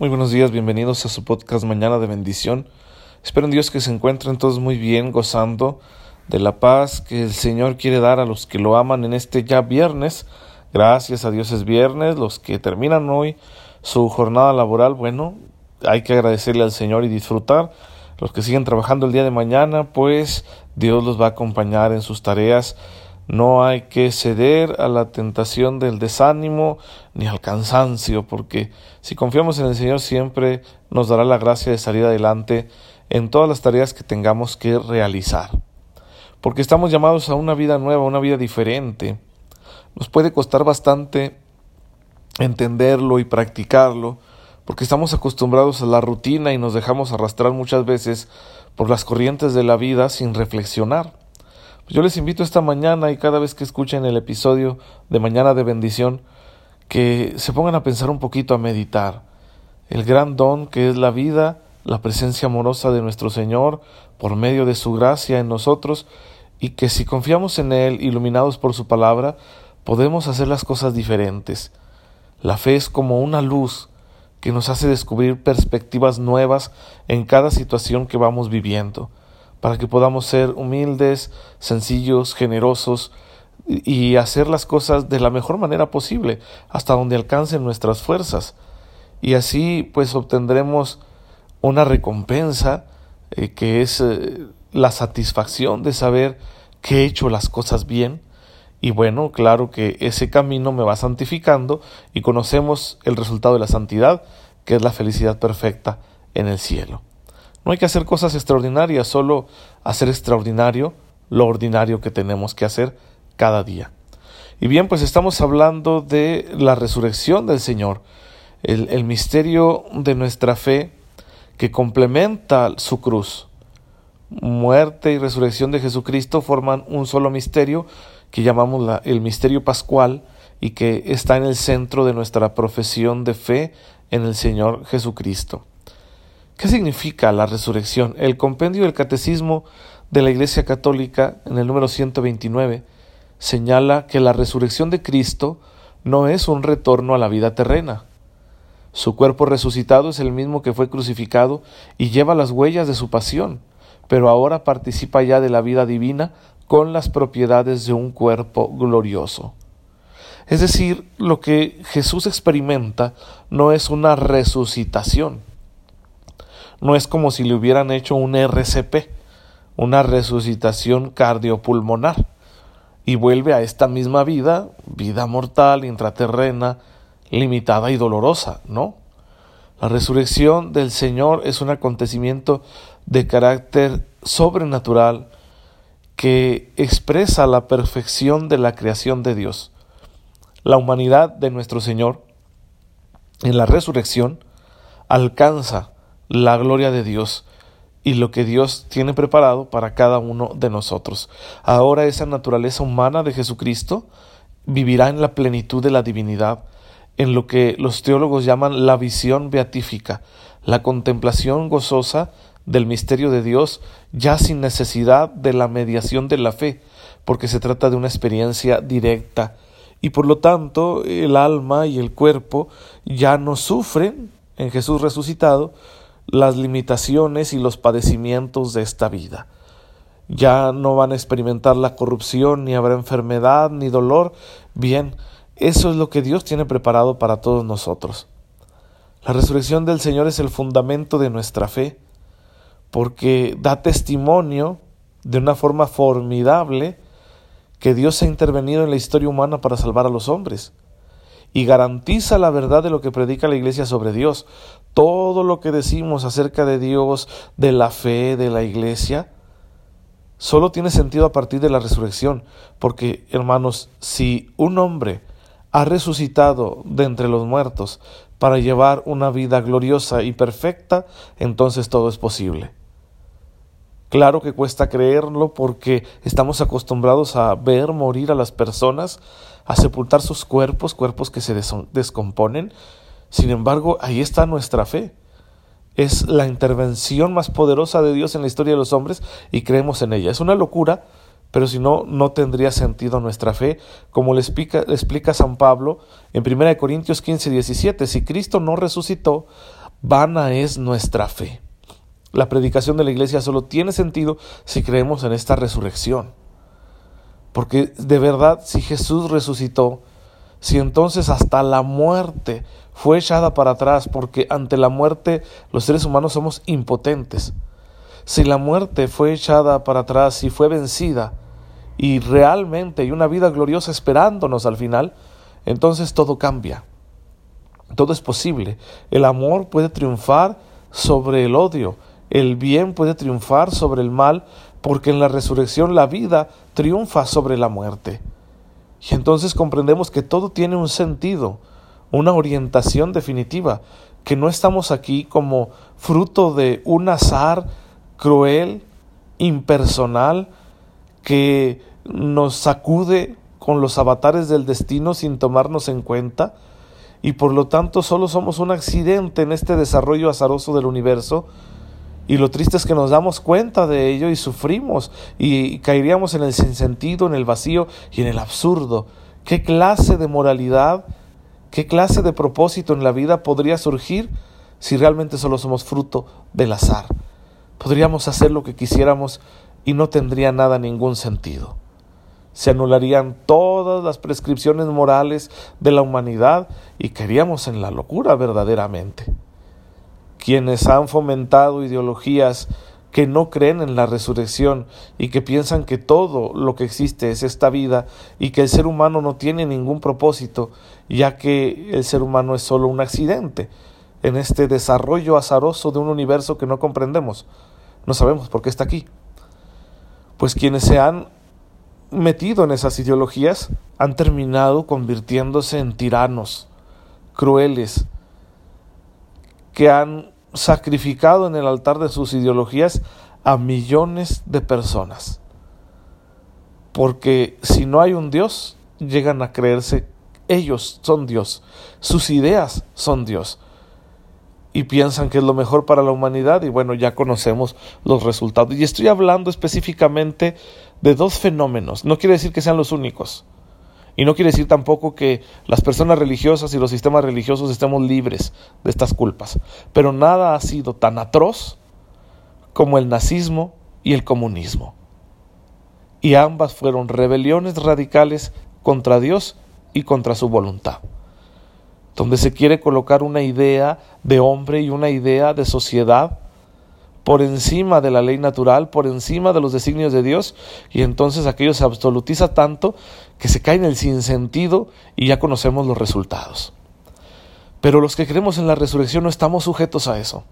Muy buenos días, bienvenidos a su podcast Mañana de Bendición. Espero en Dios que se encuentren todos muy bien, gozando de la paz que el Señor quiere dar a los que lo aman en este ya viernes. Gracias a Dios es viernes, los que terminan hoy su jornada laboral, bueno, hay que agradecerle al Señor y disfrutar. Los que siguen trabajando el día de mañana, pues Dios los va a acompañar en sus tareas no hay que ceder a la tentación del desánimo ni al cansancio, porque si confiamos en el Señor siempre nos dará la gracia de salir adelante en todas las tareas que tengamos que realizar. Porque estamos llamados a una vida nueva, una vida diferente. Nos puede costar bastante entenderlo y practicarlo, porque estamos acostumbrados a la rutina y nos dejamos arrastrar muchas veces por las corrientes de la vida sin reflexionar. Yo les invito esta mañana y cada vez que escuchen el episodio de Mañana de Bendición, que se pongan a pensar un poquito, a meditar. El gran don que es la vida, la presencia amorosa de nuestro Señor por medio de su gracia en nosotros, y que si confiamos en Él, iluminados por su palabra, podemos hacer las cosas diferentes. La fe es como una luz que nos hace descubrir perspectivas nuevas en cada situación que vamos viviendo para que podamos ser humildes, sencillos, generosos y hacer las cosas de la mejor manera posible, hasta donde alcancen nuestras fuerzas. Y así pues obtendremos una recompensa eh, que es eh, la satisfacción de saber que he hecho las cosas bien. Y bueno, claro que ese camino me va santificando y conocemos el resultado de la santidad, que es la felicidad perfecta en el cielo. No hay que hacer cosas extraordinarias, solo hacer extraordinario lo ordinario que tenemos que hacer cada día. Y bien, pues estamos hablando de la resurrección del Señor, el, misterio de nuestra fe que complementa su cruz. Muerte y resurrección de Jesucristo forman un solo misterio que llamamos la, el misterio pascual y que está en el centro de nuestra profesión de fe en el Señor Jesucristo. ¿Qué significa la resurrección? El compendio del Catecismo de la Iglesia Católica, en el número 129, señala que la resurrección de Cristo no es un retorno a la vida terrena. Su cuerpo resucitado es el mismo que fue crucificado y lleva las huellas de su pasión, pero ahora participa ya de la vida divina con las propiedades de un cuerpo glorioso. Es decir, lo que Jesús experimenta no es una resucitación, no es como si le hubieran hecho un RCP, una resucitación cardiopulmonar, y vuelve a esta misma vida, vida mortal, intraterrena, limitada y dolorosa, ¿no? La resurrección del Señor es un acontecimiento de carácter sobrenatural que expresa la perfección de la creación de Dios. La humanidad de nuestro Señor en la resurrección alcanza la gloria de Dios y lo que Dios tiene preparado para cada uno de nosotros. Ahora esa naturaleza humana de Jesucristo vivirá en la plenitud de la divinidad, en lo que los teólogos llaman la visión beatífica, la contemplación gozosa del misterio de Dios, ya sin necesidad de la mediación de la fe, porque se trata de una experiencia directa, y por lo tanto el alma y el cuerpo ya no sufren en Jesús resucitado, las limitaciones y los padecimientos de esta vida. Ya no van a experimentar la corrupción, ni habrá enfermedad, ni dolor. Bien, eso es lo que Dios tiene preparado para todos nosotros. La resurrección del Señor es el fundamento de nuestra fe, porque da testimonio de una forma formidable que Dios ha intervenido en la historia humana para salvar a los hombres y garantiza la verdad de lo que predica la Iglesia sobre Dios. Todo lo que decimos acerca de Dios, de la fe, de la Iglesia, solo tiene sentido a partir de la resurrección, porque, hermanos, si un hombre ha resucitado de entre los muertos para llevar una vida gloriosa y perfecta, entonces todo es posible. Claro que cuesta creerlo porque estamos acostumbrados a ver morir a las personas, a sepultar sus cuerpos, cuerpos que se descomponen. Sin embargo, ahí está nuestra fe. Es la intervención más poderosa de Dios en la historia de los hombres y creemos en ella. Es una locura, pero si no, no tendría sentido nuestra fe, como le explica, San Pablo en 1 Corintios 15, 17. Si Cristo no resucitó, vana es nuestra fe. La predicación de la iglesia solo tiene sentido si creemos en esta resurrección. Porque de verdad, si Jesús resucitó, si entonces hasta la muerte fue echada para atrás, porque ante la muerte los seres humanos somos impotentes, si la muerte fue echada para atrás y fue vencida, y realmente hay una vida gloriosa esperándonos al final, entonces todo cambia. Todo es posible. El amor puede triunfar sobre el odio, el bien puede triunfar sobre el mal, porque en la resurrección la vida triunfa sobre la muerte. Y entonces comprendemos que todo tiene un sentido, una orientación definitiva, que no estamos aquí como fruto de un azar cruel, impersonal, que nos sacude con los avatares del destino sin tomarnos en cuenta, y por lo tanto solo somos un accidente en este desarrollo azaroso del universo, y lo triste es que nos damos cuenta de ello y sufrimos y caeríamos en el sinsentido, en el vacío y en el absurdo. ¿Qué clase de moralidad, qué clase de propósito en la vida podría surgir si realmente solo somos fruto del azar? Podríamos hacer lo que quisiéramos y no tendría nada ningún sentido. Se anularían todas las prescripciones morales de la humanidad y caeríamos en la locura verdaderamente quienes han fomentado ideologías que no creen en la resurrección y que piensan que todo lo que existe es esta vida y que el ser humano no tiene ningún propósito, ya que el ser humano es solo un accidente en este desarrollo azaroso de un universo que no comprendemos. No sabemos por qué está aquí. Pues quienes se han metido en esas ideologías han terminado convirtiéndose en tiranos, crueles, que han sacrificado en el altar de sus ideologías a millones de personas. Porque si no hay un Dios, llegan a creerse ellos son Dios, sus ideas son Dios. Y piensan que es lo mejor para la humanidad y bueno, ya conocemos los resultados. Y estoy hablando específicamente de dos fenómenos, no quiere decir que sean los únicos. Y no quiere decir tampoco que las personas religiosas y los sistemas religiosos estemos libres de estas culpas. Pero nada ha sido tan atroz como el nazismo y el comunismo. Y ambas fueron rebeliones radicales contra Dios y contra su voluntad. Donde se quiere colocar una idea de hombre y una idea de sociedad por encima de la ley natural, por encima de los designios de Dios, y entonces aquello se absolutiza tanto que se cae en el sinsentido y ya conocemos los resultados. Pero los que creemos en la resurrección no estamos sujetos a eso.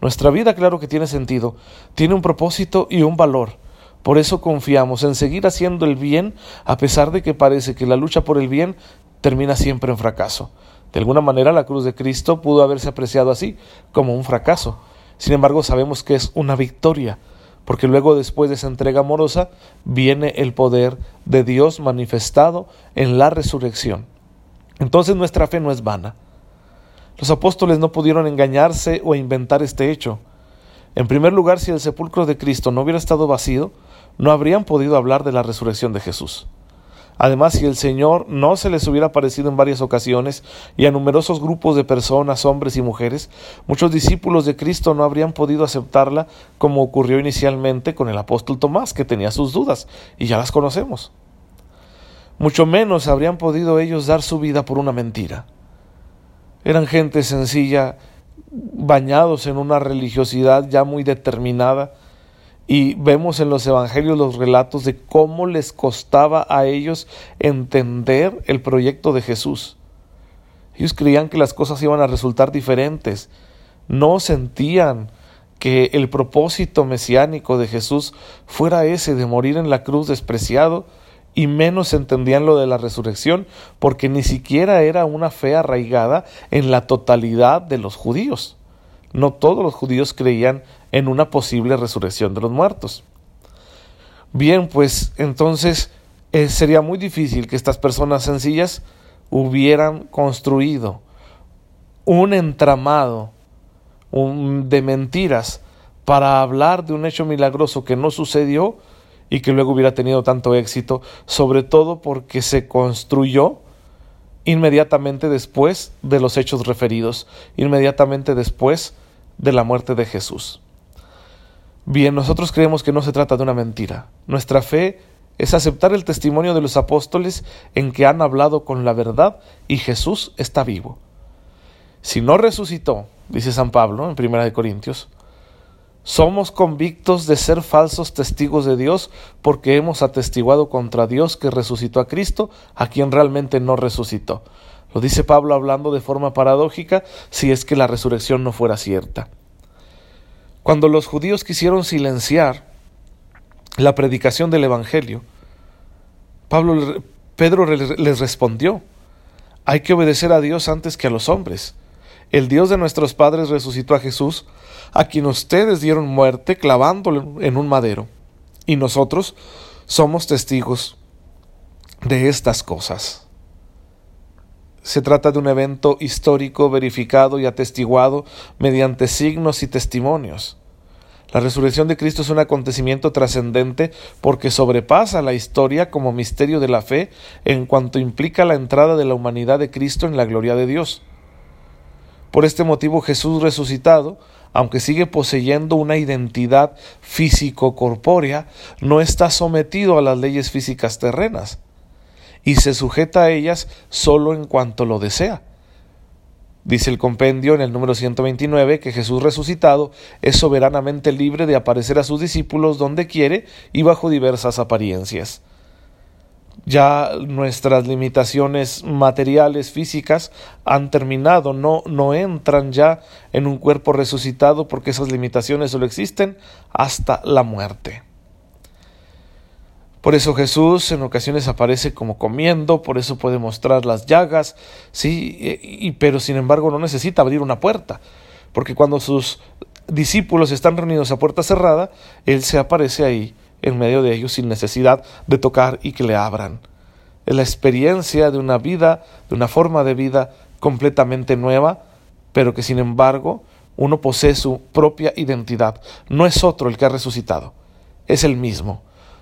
Nuestra vida, claro que tiene sentido, tiene un propósito y un valor. Por eso confiamos en seguir haciendo el bien a pesar de que parece que la lucha por el bien termina siempre en fracaso. De alguna manera la cruz de Cristo pudo haberse apreciado así, como un fracaso, sin embargo, sabemos que es una victoria, porque luego después de esa entrega amorosa viene el poder de Dios manifestado en la resurrección. Entonces nuestra fe no es vana. Los apóstoles no pudieron engañarse o inventar este hecho. En primer lugar, si el sepulcro de Cristo no hubiera estado vacío, no habrían podido hablar de la resurrección de Jesús. Además, si el Señor no se les hubiera aparecido en varias ocasiones y a numerosos grupos de personas, hombres y mujeres, muchos discípulos de Cristo no habrían podido aceptarla como ocurrió inicialmente con el apóstol Tomás, que tenía sus dudas, y ya las conocemos. Mucho menos habrían podido ellos dar su vida por una mentira. Eran gente sencilla, bañados en una religiosidad ya muy determinada, y vemos en los evangelios los relatos de cómo les costaba a ellos entender el proyecto de Jesús. Ellos creían que las cosas iban a resultar diferentes. No sentían que el propósito mesiánico de Jesús fuera ese de morir en la cruz despreciado y menos entendían lo de la resurrección porque ni siquiera era una fe arraigada en la totalidad de los judíos. No todos los judíos creían en una posible resurrección de los muertos. Bien, pues entonces eh, sería muy difícil que estas personas sencillas hubieran construido un entramado de mentiras para hablar de un hecho milagroso que no sucedió y que luego hubiera tenido tanto éxito, sobre todo porque se construyó inmediatamente después de los hechos referidos, inmediatamente después de la muerte de Jesús. Bien, nosotros creemos que no se trata de una mentira. Nuestra fe es aceptar el testimonio de los apóstoles en que han hablado con la verdad y Jesús está vivo. Si no resucitó, dice San Pablo en Primera de Corintios, somos convictos de ser falsos testigos de Dios porque hemos atestiguado contra Dios que resucitó a Cristo, a quien realmente no resucitó. Lo dice Pablo hablando de forma paradójica si es que la resurrección no fuera cierta. Cuando los judíos quisieron silenciar la predicación del Evangelio, Pablo, Pedro les respondió, hay que obedecer a Dios antes que a los hombres. El Dios de nuestros padres resucitó a Jesús, a quien ustedes dieron muerte clavándolo en un madero. Y nosotros somos testigos de estas cosas. Se trata de un evento histórico verificado y atestiguado mediante signos y testimonios. La resurrección de Cristo es un acontecimiento trascendente porque sobrepasa la historia como misterio de la fe en cuanto implica la entrada de la humanidad de Cristo en la gloria de Dios. Por este motivo Jesús resucitado, aunque sigue poseyendo una identidad físico-corpórea, no está sometido a las leyes físicas terrenas y se sujeta a ellas solo en cuanto lo desea. Dice el compendio en el número 129 que Jesús resucitado es soberanamente libre de aparecer a sus discípulos donde quiere y bajo diversas apariencias. Ya nuestras limitaciones materiales, físicas, han terminado, no, no entran ya en un cuerpo resucitado porque esas limitaciones solo existen hasta la muerte. Por eso Jesús en ocasiones aparece como comiendo, por eso puede mostrar las llagas, sí, y, pero sin embargo no necesita abrir una puerta, porque cuando sus discípulos están reunidos a puerta cerrada, Él se aparece ahí en medio de ellos sin necesidad de tocar y que le abran. Es la experiencia de una vida, de una forma de vida completamente nueva, pero que sin embargo uno posee su propia identidad. No es otro el que ha resucitado, es el mismo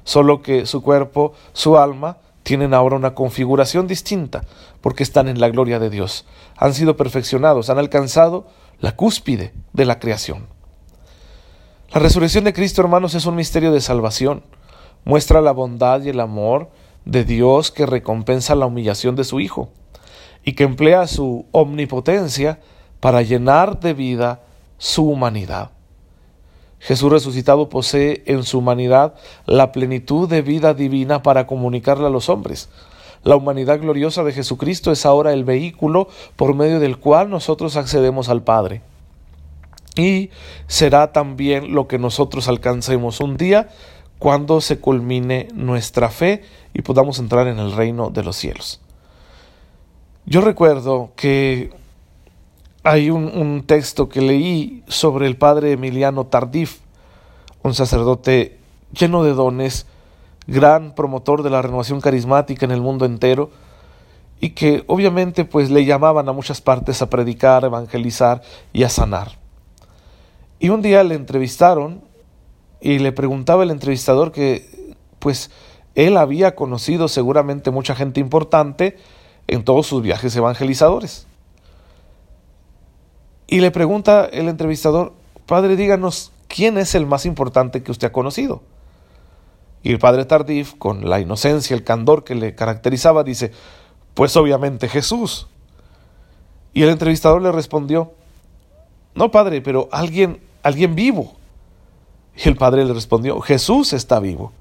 solo que su cuerpo, su alma, tienen ahora una configuración distinta, porque están en la gloria de Dios. Han sido perfeccionados, han alcanzado la cúspide de la creación. La resurrección de Cristo, hermanos, es un misterio de salvación. Muestra la bondad y el amor de Dios que recompensa la humillación de su Hijo y que emplea su omnipotencia para llenar de vida su humanidad. Jesús resucitado posee en su humanidad la plenitud de vida divina para comunicarla a los hombres. La humanidad gloriosa de Jesucristo es ahora el vehículo por medio del cual nosotros accedemos al Padre. Y será también lo que nosotros alcancemos un día cuando se culmine nuestra fe y podamos entrar en el reino de los cielos. Yo recuerdo que hay un, texto que leí sobre el padre Emiliano Tardif, un sacerdote lleno de dones, gran promotor de la renovación carismática en el mundo entero, y que obviamente pues le llamaban a muchas partes a predicar, evangelizar y a sanar. Y un día le entrevistaron y le preguntaba el entrevistador que pues él había conocido seguramente mucha gente importante en todos sus viajes evangelizadores. Y le pregunta el entrevistador, Padre, díganos, ¿quién es el más importante que usted ha conocido? Y el padre Tardif, con la inocencia, el candor que le caracterizaba, dice, pues obviamente Jesús. Y el entrevistador le respondió, no, padre, pero alguien, alguien vivo. Y el padre le respondió, Jesús está vivo.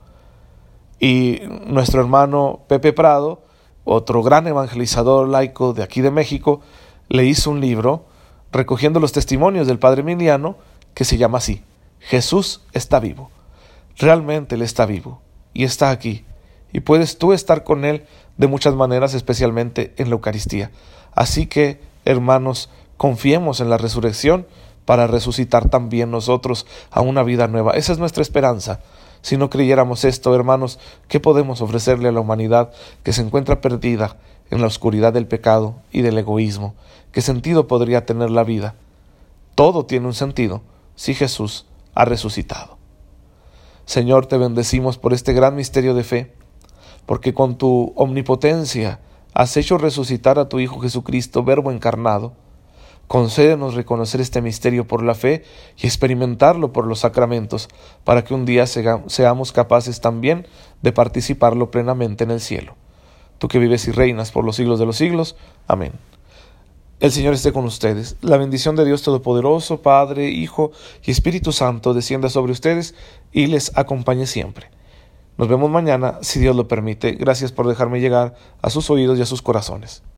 Y nuestro hermano Pepe Prado, otro gran evangelizador laico de aquí de México, le hizo un libro recogiendo los testimonios del Padre Emiliano, que se llama así, Jesús está vivo. Realmente Él está vivo y está aquí. Y puedes tú estar con Él de muchas maneras, especialmente en la Eucaristía. Así que, hermanos, confiemos en la resurrección para resucitar también nosotros a una vida nueva. Esa es nuestra esperanza. Si no creyéramos esto, hermanos, ¿qué podemos ofrecerle a la humanidad que se encuentra perdida en la oscuridad del pecado y del egoísmo? ¿Qué sentido podría tener la vida? Todo tiene un sentido si Jesús ha resucitado. Señor, te bendecimos por este gran misterio de fe, porque con tu omnipotencia has hecho resucitar a tu Hijo Jesucristo, Verbo encarnado. Concédenos reconocer este misterio por la fe y experimentarlo por los sacramentos, para que un día seamos capaces también de participarlo plenamente en el cielo. Tú que vives y reinas por los siglos de los siglos. Amén. El Señor esté con ustedes. La bendición de Dios Todopoderoso, Padre, Hijo y Espíritu Santo, descienda sobre ustedes y les acompañe siempre. Nos vemos mañana, si Dios lo permite. Gracias por dejarme llegar a sus oídos y a sus corazones.